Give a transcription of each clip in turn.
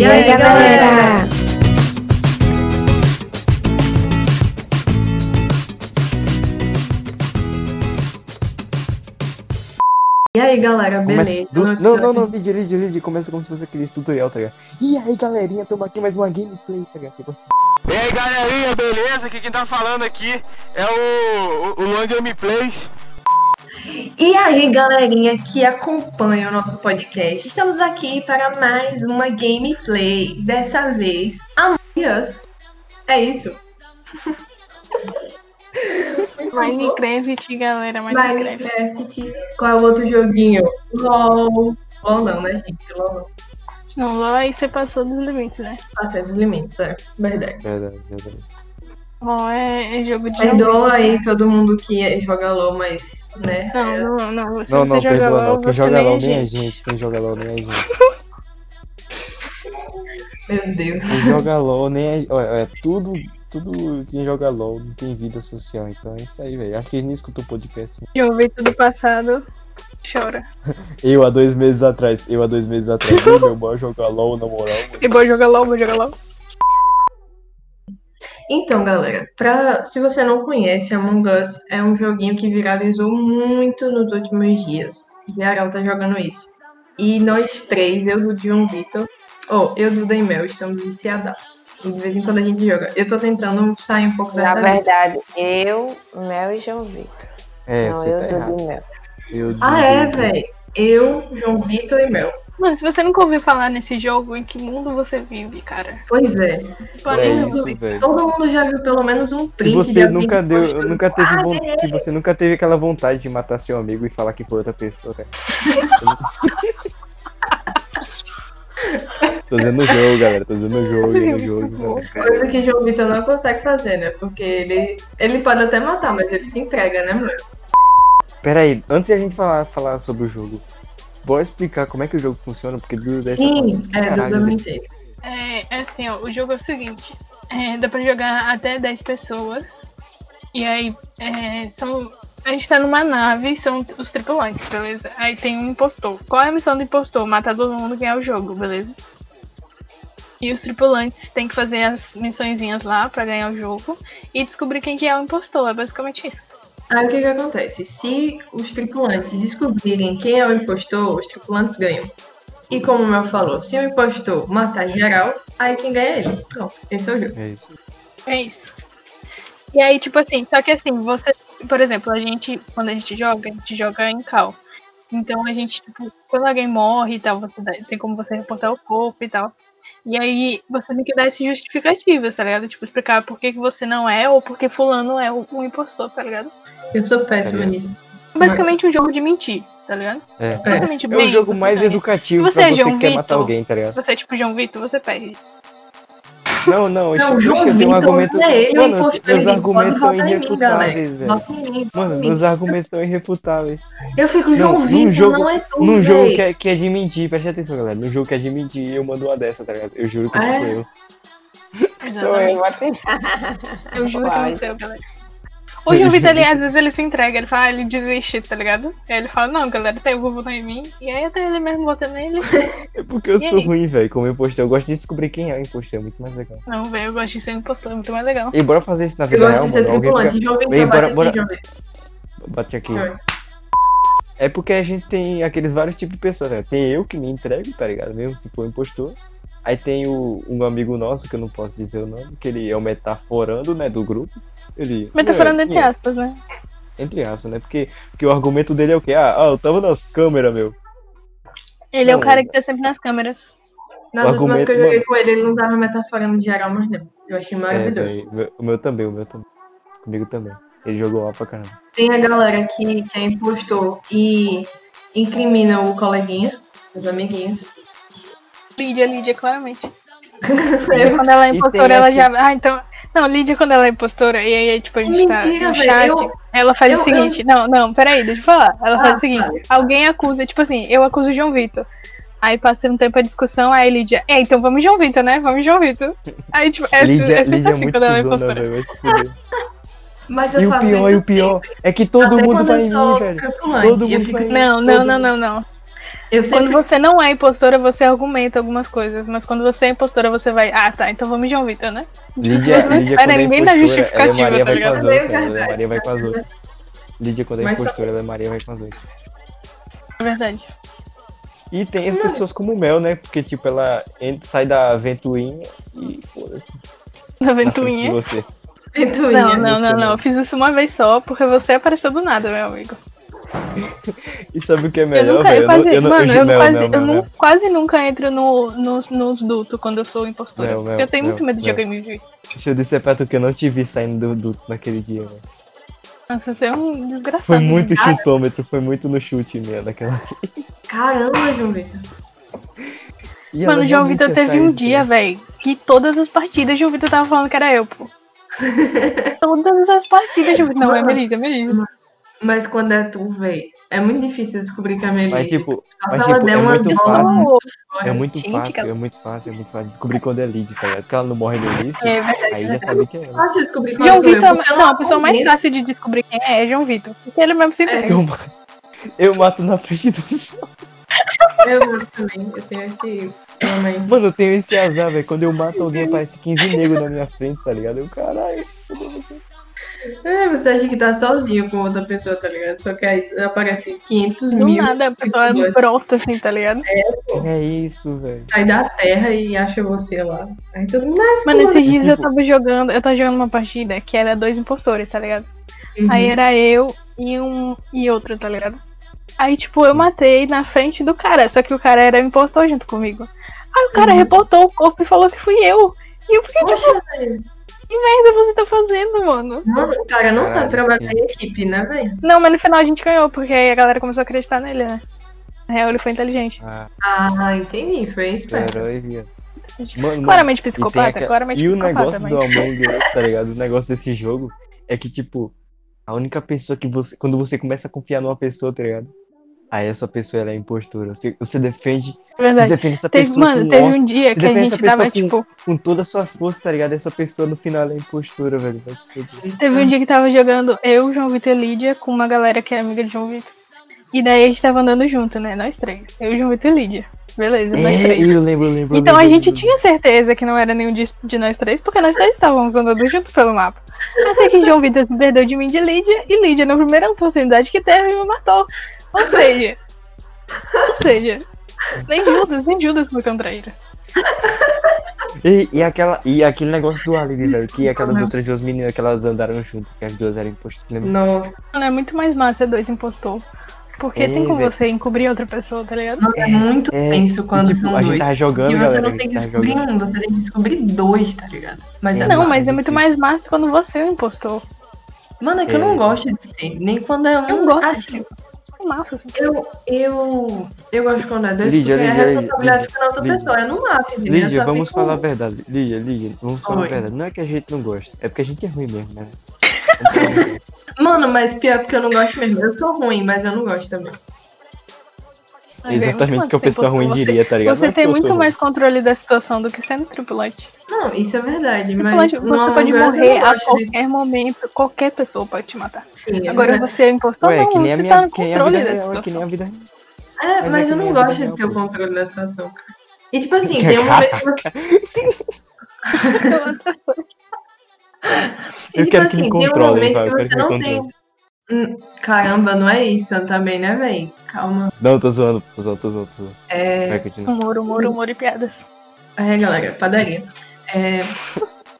E aí, galera? E aí, galera, Começa- beleza? do- No Não, não, episódio- não, Lid, Lid, Lid, começa como se fosse aquele tutorial, tá ligado? E aí, galerinha, tamo aqui mais uma gameplay, tá ligado? E aí galerinha, beleza? Aqui quem tá falando aqui é o, o, o Long Gameplays. E aí, galerinha que acompanha o nosso podcast, estamos aqui para mais uma gameplay. Dessa vez, Among Us. É isso. Minecraft, galera, Minecraft. Minecraft. Qual é o outro joguinho? LOL. LOL não, né, gente? LOL não. LOL aí você passou dos limites, né? Passei os limites, é. Verdade. Verdade, verdade. LOL é, é jogo de. Perdoa aí todo mundo que joga LOL, mas, né? Não, não, não. Se Não, você não, joga perdoa LOL, não. Quem joga nem LOL é nem é gente. Quem joga LOL nem é gente. Meu Deus. Quem joga LOL nem é. Olha, é tudo. Tudo quem joga LOL não tem vida social, então é isso aí, velho. Acho que ele nem escutou o podcast. De ouvir tudo passado, chora. Eu há dois meses atrás, eu há dois meses atrás, meu bora jogar LOL na moral. E vou jogar LOL, vou jogar LOL. Então, galera, pra, se você não conhece, Among Us é um joguinho que viralizou muito nos últimos dias. Geral tá jogando isso. E nós três, eu do John Vitor, ou eu do Daimel, estamos viciadaços. E de vez em quando a gente joga. Eu tô tentando sair um pouco Na dessa vida. verdade, eu, Mel e João Vitor. É, não, você eu tá Dudu errado. e Mel. Eu Ah, é, velho. Eu, João Vitor e Mel. Mano, se você nunca ouviu falar nesse jogo, em que mundo você vive, cara? Pois é. É Porém, isso, velho. Todo mundo já viu pelo menos um print Se você de nunca deu, postando. nunca teve Ah, é. se você nunca teve aquela vontade de matar seu amigo e falar que foi outra pessoa, cara. Tô dizendo o jogo, galera. Tô dizendo o jogo, aí no jogo. galera. Coisa que João Vitor não consegue fazer, né? Porque ele, ele pode até matar, mas ele se entrega, né, mano? Pera aí, antes de a gente falar, falar sobre o jogo, bora explicar como é que o jogo funciona, porque Dudu deve Sim, tá é, falando Duda não caralho, entende. É, é assim, ó, o jogo é o seguinte, é, dá pra jogar até 10 pessoas, e aí é, são. A gente tá numa nave, são os tripulantes, beleza? Aí tem um impostor. Qual é a missão do impostor? Matar todo mundo e ganhar o jogo, beleza? E os tripulantes têm que fazer as missõezinhas lá pra ganhar o jogo e descobrir quem que é o impostor, é basicamente isso. Aí o que que acontece? Se os tripulantes descobrirem quem é o impostor, os tripulantes ganham. E como o Mel falou, se o impostor matar geral, aí quem ganha é ele. Pronto, esse é o jogo. É isso. É isso. E aí, tipo assim, só que assim, você, por exemplo, a gente, quando a gente joga, a gente joga em cal. Então a gente, tipo, quando alguém morre e tal, você dá- tem como você reportar o corpo e tal. E aí você tem que dar esse justificativo, tá ligado? Tipo, explicar por que, que você não é ou por que fulano é o impostor, tá ligado? Eu sou péssima É. nisso. Basicamente um jogo de mentir, tá ligado? É. Basicamente É o jogo mais basicamente. educativo Se você pra é você João que quer matar Vitor, alguém, tá Se ligado? você é tipo João Vitor, você perde. Não, não, Não, oxe, João eu tenho um Vitor, argumento. é ele, o Mano, impostor. meus argumentos são mim, irrefutáveis, velho. Mim, Mano, mim. meus argumentos são irrefutáveis. Eu fico, Não, João num Vitor, jogo- não é tu, Num jogo que é, que é de mentir, preste atenção, galera. Num jogo que é de mentir, eu mando uma dessa, tá ligado? Eu juro que Ah, não é? sou eu. Sou eu, Exatamente. até. Eu juro que não Vai. sei, galera. O João Vitor, ele, às vezes ele se entrega, ele fala, ah, ele desiste, tá ligado? Aí ele fala, não, galera, até eu vou votar em mim. E aí até ele mesmo vota nele. É porque eu E sou aí? ruim, velho, como impostor. Eu gosto de descobrir quem é o impostor, é muito mais legal. Não, velho, eu gosto de ser impostor, é muito mais legal. E bora fazer isso na Eu vida gosto real, de ser mano. Alguém Vitor, Ei, bora- bate bora- aqui, bate aqui. Oi. É porque a gente tem aqueles vários tipos de pessoas, né? Tem eu que me entrego, tá ligado? Mesmo se for impostor. Aí tem o, um amigo nosso, que eu não posso dizer o nome, que ele é o metaforando, né, do grupo. Ele. Metaforando é, entre aspas, né? Entre aspas, né? Porque, porque o argumento dele é o quê? Ah, ah, eu tava nas câmeras, meu. Ele é o Não, cara que tá sempre nas câmeras. Nas O últimas que eu joguei mano. com ele, ele não tava metaforando de geral, mas não. Eu achei É, maravilhoso. velho. o meu- o meu também, o meu também. Comigo também. Ele jogou lá pra caramba. Tem a galera que, que é impostor e incrimina o coleguinha, os amiguinhos. Lídia, Lídia, claramente. Lídia, quando ela é impostora, ela aqui- já. Ah, então. Não, Lídia, quando ela é impostora, e aí, tipo, a gente tá Mentira, no velho, chat, eu- ela faz eu- o seguinte. Não, não, peraí, deixa eu falar. Ela Ah, faz o seguinte: fale. alguém acusa, tipo assim, eu acuso o João Vitor. Aí passa um tempo a discussão, aí Lídia, é, então vamos João Vitor, né? Vamos João Vitor. Aí, tipo, é, Lídia, é sempre Lídia é assim muito quando ela é impostora. Mas eu E o faço pior, isso e o pior é que todo Até mundo vai eu em mim, velho. Todo eu mundo fico- vai em mim. Não, não, não, não, não. Eu sempre. Quando você não é impostora, você argumenta algumas coisas. Mas quando você é impostora, você vai. Ah, tá, então vamos de João Vitor, né? Lídia, Lídia quando é ninguém impostora, ela é justificativa, Maria tá vai com ligado? as É outras. Ela é. Maria vai com as outras. Lídia quando é Mas só- impostora, ela é Maria vai com as outras. É verdade. E tem as pessoas como o Mel, né? Porque, tipo, ela entra, sai da ventoinha e foda-se. Na de ventoinha. você. Ventoinha. Não, não, não. não. Eu fiz isso uma vez só, porque você apareceu do nada, meu amigo. E sabe o que é Eu melhor, nunca, velho? eu quase, eu, não- mano, eu, Mel, quase, Mel, eu Mel, nu- Mel. quase nunca entro no, nos, nos dutos quando eu sou impostora. Porque eu tenho muito medo de Mel. jogar MV. Se eu disser pra tu que eu não te vi saindo do duto naquele dia, velho. Nossa, você é um desgraçado. Foi muito né? chutômetro, foi muito no chute mesmo naquela. Caramba, João Vitor. E Mano, o João Vitor teve um dia, velho. que todas as partidas o João Vitor tava falando que era eu, pô. todas as partidas, João Vitor. Não, é. Melissa, é Melissa. Mas quando é tu, véi, é muito difícil descobrir que é Melissa. Mas tipo, Só mas, tipo, é uma muito fácil. sou... fora. É muito Gente, fácil, é muito fácil, é muito fácil descobrir quando é lead, tá ligado? Porque ela não morre no início, É verdade. aí já sabe que é ela. Fácil descobrir quando João Vitor, eu não, a pessoa mais fácil de descobrir quem é é João Vitor. Porque ele mesmo se entrega. Eu, eu mato na frente do sol. Eu gosto também, eu tenho esse. Mano, eu tenho esse azar, velho. Quando eu mato alguém, aparece 15 negros na minha frente, tá ligado? Eu, caralho, se fudeu. É, você acha que tá sozinho com outra pessoa, tá ligado? Só que aí aparece 500 Do mil, nada, a pessoa Dois. brota assim, tá ligado? É isso, velho. sai da terra e acha você lá. Aí todo mundo, ah, Mano, esses dias eu tava jogando, eu tava jogando uma partida que era dois impostores, tá ligado? uhum. Aí era eu e um e outro, tá ligado? Aí, tipo, eu matei na frente do cara, só que o cara era impostor junto comigo. Aí o cara Uhum. reportou o corpo e falou que fui eu. E eu fiquei, tipo, Poxa. Que merda você tá fazendo, mano? Mano, o cara não sabe trabalhar sim. em equipe, né, velho? Não, mas no final a gente ganhou, porque aí a galera começou a acreditar nele, né? Na real, ele foi inteligente. Ah, Ah, entendi, foi esperto. Mano, Claramente e psicopata, aquela- claramente E o psicopata, negócio mas... do Among Us, tá ligado? O negócio desse jogo é que, tipo, a única pessoa que você. Quando você começa a confiar numa pessoa, tá ligado? Aí essa pessoa ela é impostora. Você, você defende. Você Verdade. defende essa Teve, pessoa mano, com teve ócio, um dia você que a gente tava, pessoa com- tipo, com todas as suas forças, tá ligado? Essa pessoa no final é impostora, velho. Teve um dia que tava jogando eu, João Vitor e Lídia com uma galera que é amiga de João Vitor. E daí a gente tava andando junto, né? Nós três. Eu, João Vitor e Lídia. Beleza, nós É, três. eu lembro, eu lembro. Então a lembro, eu gente tinha certeza que não era nenhum de, de nós três, porque nós três estávamos andando juntos pelo mapa. Até que João Vitor se perdeu de mim de Lídia, e Lídia, na primeira oportunidade que teve, me matou. Ou seja. ou seja. Nem Judas, nem Judas foi contra ele. E, e, aquela, e aquele negócio do álibi, velho. Que aquelas Uhum. outras duas meninas que elas andaram junto, que as duas eram impostoras. Lembra? Nossa, Mano, é muito mais massa dois impostor. Porque É, tem como velho. você encobrir outra pessoa, tá ligado? nossa, é muito é, tenso quando tipo, são a gente dois. tava jogando, e você galera, não tem que tava descobrir jogando. um, você tem que descobrir dois, tá ligado? Mas é, Não, mas é muito mais massa quando você é o impostor. Mano, é que eu É. não gosto de ser. Nem quando é um. Eu gosto assim, É massa, assim. eu, eu, eu gosto quando é dois, Lídia, porque a Lídia, responsabilidade Lídia, fica na outra Lídia. pessoa. Eu não mato, entendeu? Lídia, vamos fico- falar a verdade. Lídia, Lídia, vamos falar Oi. a verdade. Não é que a gente não gosta, é porque a gente é ruim mesmo, né? Mano, mas pior porque eu não gosto mesmo. Eu sou ruim, mas eu não gosto também. Mas é Exatamente o que a ser pessoa ruim impostor. diria, tá ligado? Você Não é tem muito ruim. mais controle da situação do que sendo tripulante. Não, isso é verdade, mas você pode Us eu morrer não a gosto de- qualquer momento, qualquer pessoa pode te matar. Sim, é Agora verdade. você é impostor, Ué, não, que nem a você minha, tá no a controle vida da real, é que situação. nem a vida. É, Mas mas, é que eu não a gosto de ter o controle da situação, cara. E tipo assim, tem um momento que você. E Eu tipo quero que assim, tem um momento que você não tem. Hum, Caramba, não é isso também, né, véi? Calma. Não, tô zoando, tô zoando, tô zoando, tô zoando. É. Vai. Humor, humor, humor e piadas. É, galera, padaria. É.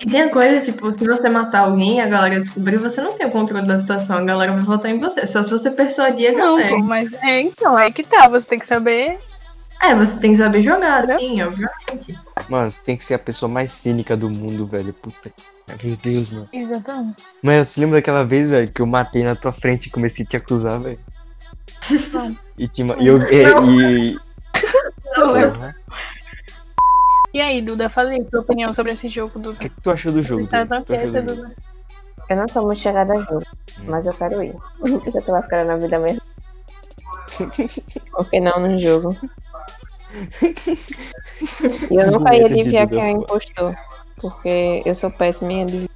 E tem a coisa, tipo, se você matar alguém e a galera descobrir, você não tem o controle da situação, a galera vai votar em você. Só se você persuadir a Não, galera. pô, mas é então, é que tá, você tem que saber. É, você tem que saber jogar, Entendeu? sim, obviamente. Mano, você tem que ser a pessoa mais cínica do mundo, velho. Puta. Meu Deus, mano. Exatamente. Mas você lembra daquela vez, velho, que eu matei na tua frente e comecei a te acusar, velho? E, te, ma- e eu. E, e- Não. E aí, Duda, falei sua opinião sobre esse jogo, Duda. O que, que tu achou do jogo? Tá Duda? O tão que tu achou do jogo? Duda. Eu não sou muito chegada a jogo, Hum. mas eu quero ir. eu tô lascada na vida mesmo. Por que não no jogo? E eu nunca ia adivinhar quem é o impostor. Porque eu sou péssima em adivinhar.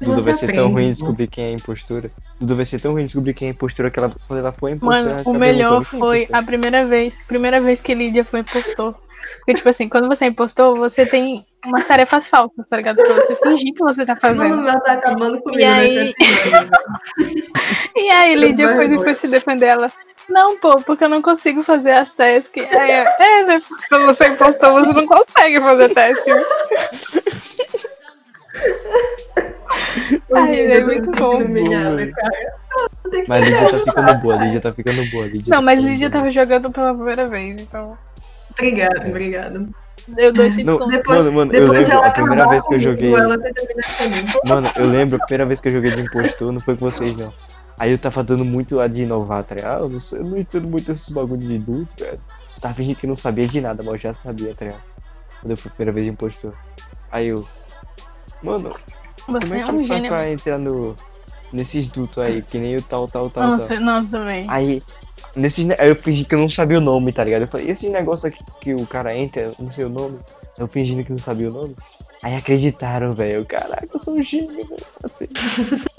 Dudu vai ser tão aprende, ruim pô. descobrir quem é impostura. Dudu vai ser tão ruim descobrir quem é impostura que ela, quando ela for impostura. Mano, ela o melhor é foi a primeira vez, primeira vez que Lídia foi impostor. Porque, tipo assim, quando você é impostor, você tem umas tarefas falsas, tá ligado? Pra você fingir que você tá Mano, fazendo. o meu tá acabando comigo E aí- nesse episódio. E aí, Lídia foi depois se defender ela. Não, pô, porque eu não consigo fazer as tasks. É, é né? Quando você é impostor, você não consegue fazer task. Ai, é eu tô muito bom. humilhada, cara. Mas Lídia tá ficando boa, Lídia tá ficando boa. Lídia Não, tá mas ficando Lídia boa. tava jogando pela primeira vez, então. Obrigado, obrigado. Deu dois Não, descontos. Depois, mano, mano, eu depois de lembro ela a primeira acabar vez que eu joguei. Mano, eu lembro a primeira vez que eu joguei de impostor, não foi com vocês não. Aí eu tava dando muito lá de inovar, tá ligado? Eu não, sei, eu não entendo muito esses bagulho de adulto, tá ligado? Tava fingindo que não sabia de nada, mas eu já sabia, tá ligado? Quando eu fui a primeira vez de impostor. Aí eu. Mano, como Você é é que um faz gênio. pra entrar no. Nesses dutos aí, que nem o tal, tal, tal, Nossa, tal. nossa, velho. Aí. Nesses, ne- aí eu fingi que eu não sabia o nome, tá ligado? Eu falei, e esse negócio aqui que o cara entra, não sei o nome. Eu fingindo que não sabia o nome. Aí acreditaram, velho. Caraca, eu sou um gênio, velho.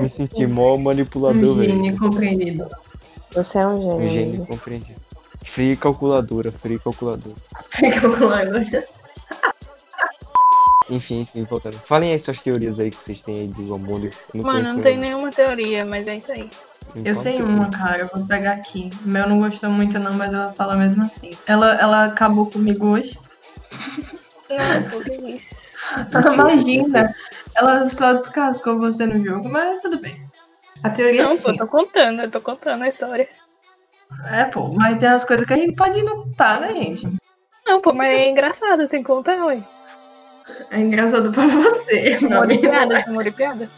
Me senti mó manipulador, Um velho. gênio compreendido. Você é um gênio. Um gênio, amigo. compreendi. Free calculadora, free calculadora. Fica calculando. Enfim, enfim, voltando. Falem aí suas teorias aí que vocês têm aí do Among Us. Mano, não tem nenhuma. nenhuma teoria, mas é isso aí. Eu sei uma, cara, eu vou pegar aqui. O meu não gostou muito não, mas ela fala mesmo assim. Ela, ela acabou comigo hoje. Não, que isso. Imagina, ela só descascou você no jogo, mas tudo bem. A teoria é Não, pô, sim. eu tô contando, eu tô contando a história. É, pô, mas tem as coisas que a gente pode não tá, né, gente? Não, pô, mas é engraçado, tem que contar, ué. É engraçado pra você, Humor e amigo. piada, humor e piada.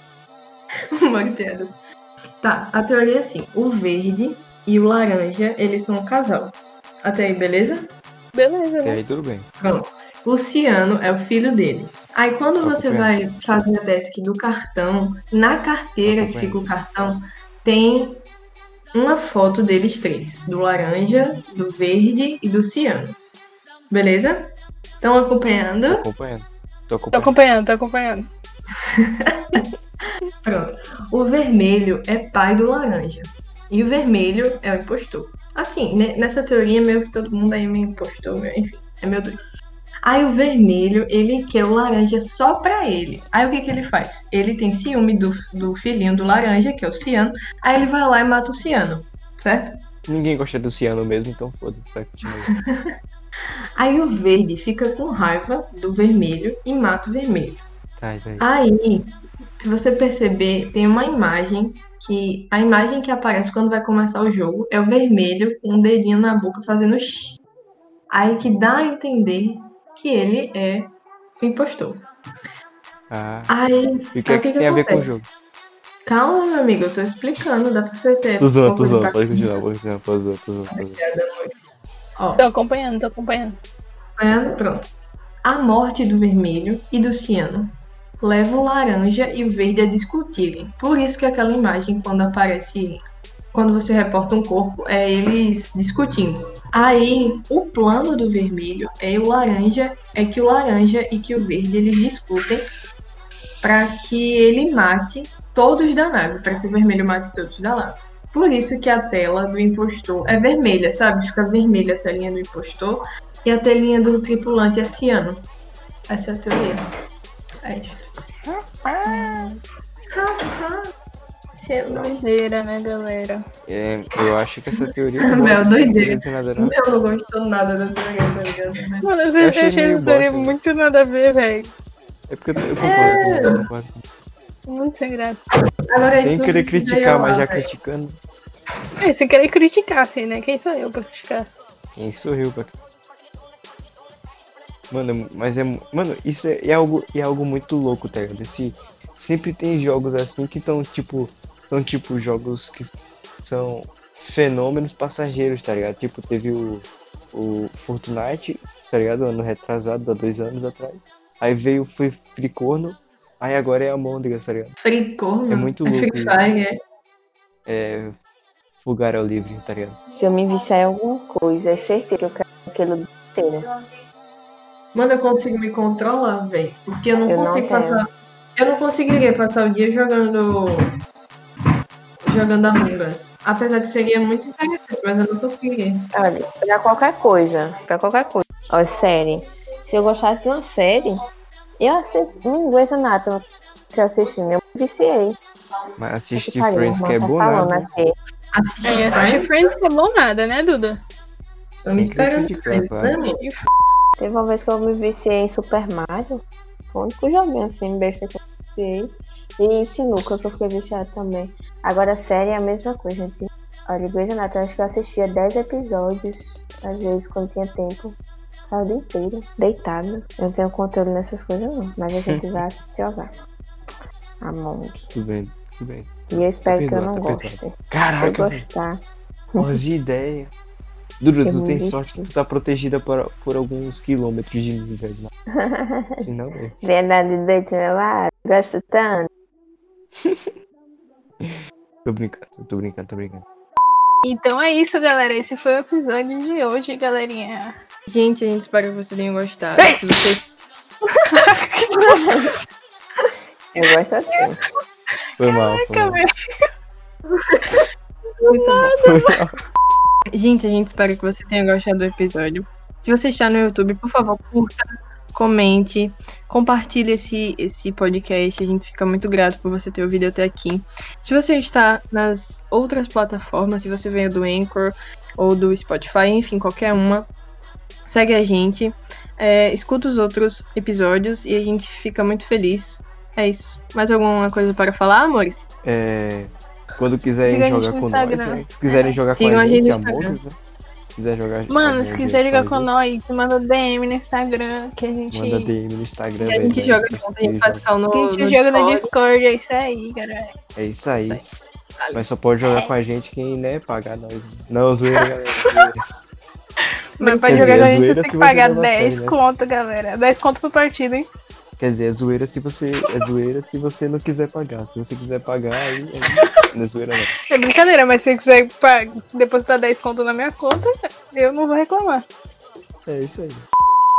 Humor e piadas. Tá, a teoria é assim: o verde e o laranja, eles são um casal. Até aí, beleza? Beleza, Até né? aí tudo bem. Pronto. O ciano é o filho deles. Aí quando Tô você acompanhando. vai fazer a desk do cartão, na carteira Tô que fica o cartão, tem uma foto deles três: do laranja, do verde e do ciano. Beleza? Estão Tô acompanhando? acompanhando. Tô acompanhando. acompanhando, tô acompanhando. Pronto. O vermelho é pai do laranja. E o vermelho é o impostor. Assim, ne- nessa teoria, meio que todo mundo aí é meio impostor, meu, enfim, é meu Deus. Aí o vermelho, ele quer o laranja só pra ele. Aí o que que ele faz? Ele tem ciúme do, do filhinho do laranja, que é o ciano. Aí ele vai lá e mata o ciano, certo? Ninguém gosta do ciano mesmo, então foda-se, vai continuar. Aí o verde fica com raiva do vermelho e mata o vermelho. Tá, tá aí. Aí, se você perceber, tem uma imagem que a imagem que aparece quando vai começar o jogo é o vermelho com um dedinho na boca fazendo x. Aí que dá a entender que ele é o impostor. Ah, Aí, e o que é aí que isso tem a ver com o jogo? Calma, meu amigo, eu tô explicando, dá pra você ter. Tô zoando, tô zoando, pode continuar, pode continuar, pode zoar, tô zoando, Tô acompanhando, tô acompanhando. Acompanhando? Pronto. A morte do vermelho e do ciano leva o laranja e o verde a discutirem. Por isso que aquela imagem, quando aparece, quando você reporta um corpo, é eles discutindo. Aí, o plano do vermelho é o laranja, é que o laranja e que o verde eles discutem para que ele mate todos da nave, para que o vermelho mate todos da nave. Por isso que a tela do impostor é vermelha, sabe? Fica vermelha a telinha do impostor e a telinha do tripulante é ciano. Essa é a teoria. É isso. Isso é. Doideira, né, galera? É, eu acho que essa teoria. é Meu, não doideira. não. Eu não gostou nada da teoria, tá ligado? né? Mano, eu Eu achei, achei essa teoria bosta, muito nada a ver, velho. É porque eu, eu concordo, eu concordo. Muito sem graça. Agora, isso Sem querer criticar, mas já velho. criticando. É, você querer criticar, assim, né? Quem sou eu pra criticar? Quem sorriu pra. Mano, mas é. Mano, isso é, é algo, é algo muito louco, tá ligado? Esse, sempre tem jogos assim que estão, tipo. São tipo jogos que são fenômenos passageiros, tá ligado? Tipo, teve o, o Fortnite, tá ligado? Ano retrasado, há dois anos atrás. Aí veio o Free, Free Corno, aí agora é a Môndega, tá ligado? Fricor, É muito louco Free é. É. Fugar ao livre, tá ligado? Se eu me viciar em alguma coisa, é certeza que eu quero aquilo inteiro. Mano, eu consigo me controlar, velho. Porque eu não Eu não consigo quero. passar Eu não conseguiria passar o dia jogando. Jogando Among Us. Apesar que seria muito interessante, mas eu não conseguiria. Olha, pra qualquer coisa. Pra qualquer coisa. Ó, série. Se eu gostasse de uma série, eu assisti. Hum, Grey's Anatomy. Se eu assistindo, eu me viciei. Mas assistir Friends que é bom tá falando nada. Assistir É, assistir Friends, que é bom nada, né, Duda? eu me esperando Friends, né? Teve uma vez que eu me viciei em Super Mario. Foi o único joguinho assim, besta que eu me viciei. E Sinuca, que eu fiquei viciado também. Agora, série é a mesma coisa, gente. Olha, Grey's Anatomy, acho que eu assistia 10 episódios, às vezes, quando tinha tempo. Só o dia inteiro, deitada. Eu não tenho controle nessas coisas, não. Mas a gente vai jogar. Among. Tudo bem, tudo bem. E eu espero que eu perdoado, não tá goste. Se Caraca, velho. gostar, As ideias. Duda, Que tu tem sorte que tu tá protegida por, por alguns quilômetros de mim, velho. Senão, velho. verdade do meu lado, gosto tanto. Tô brincando, tô brincando, tô brincando. Então é isso, galera. Esse foi o episódio de hoje, galerinha. Gente, a gente espera que vocês tenham gostado. Se vocês Eu gosto assim. Foi mal, foi mal. Muito mal. Gente, a gente espera que você tenha gostado do episódio. Se você está no YouTube, por favor, curta, comente, compartilhe esse, esse podcast. A gente fica muito grato por você ter ouvido até aqui. Se você está nas outras plataformas, se você veio do Anchor ou do Spotify, enfim, qualquer uma, segue a gente, é, escuta os outros episódios e a gente fica muito feliz. É isso. Mais alguma coisa para falar, amores? É, quando quiserem a gente jogar com nós, né? Se quiserem jogar Sigam com a a gente, gente no amores, né? Se quiser jogar Mano, se quiser jogar com nós, manda DM no Instagram que a gente. manda DM no Instagram. E a gente velho, joga mas junto, a gente faz cal no, Que a gente no joga no Discord. Discord, é isso aí, galera. É isso aí. Isso aí. Mas só pode jogar com a gente quem, né, pagar nós. né? Não, zoeira, galera. zoeira. Mas pra Quer jogar dizer, com a é gente zoeira você tem que pagar levar a 10 sério, né? conto, galera. 10 conto por partida, hein? Quer dizer, é zoeira se você. É zoeira se você não quiser pagar. Se você quiser pagar, aí. aí não é zoeira não. É brincadeira, mas se você quiser depositar 10 conto na minha conta, eu não vou reclamar. É isso aí.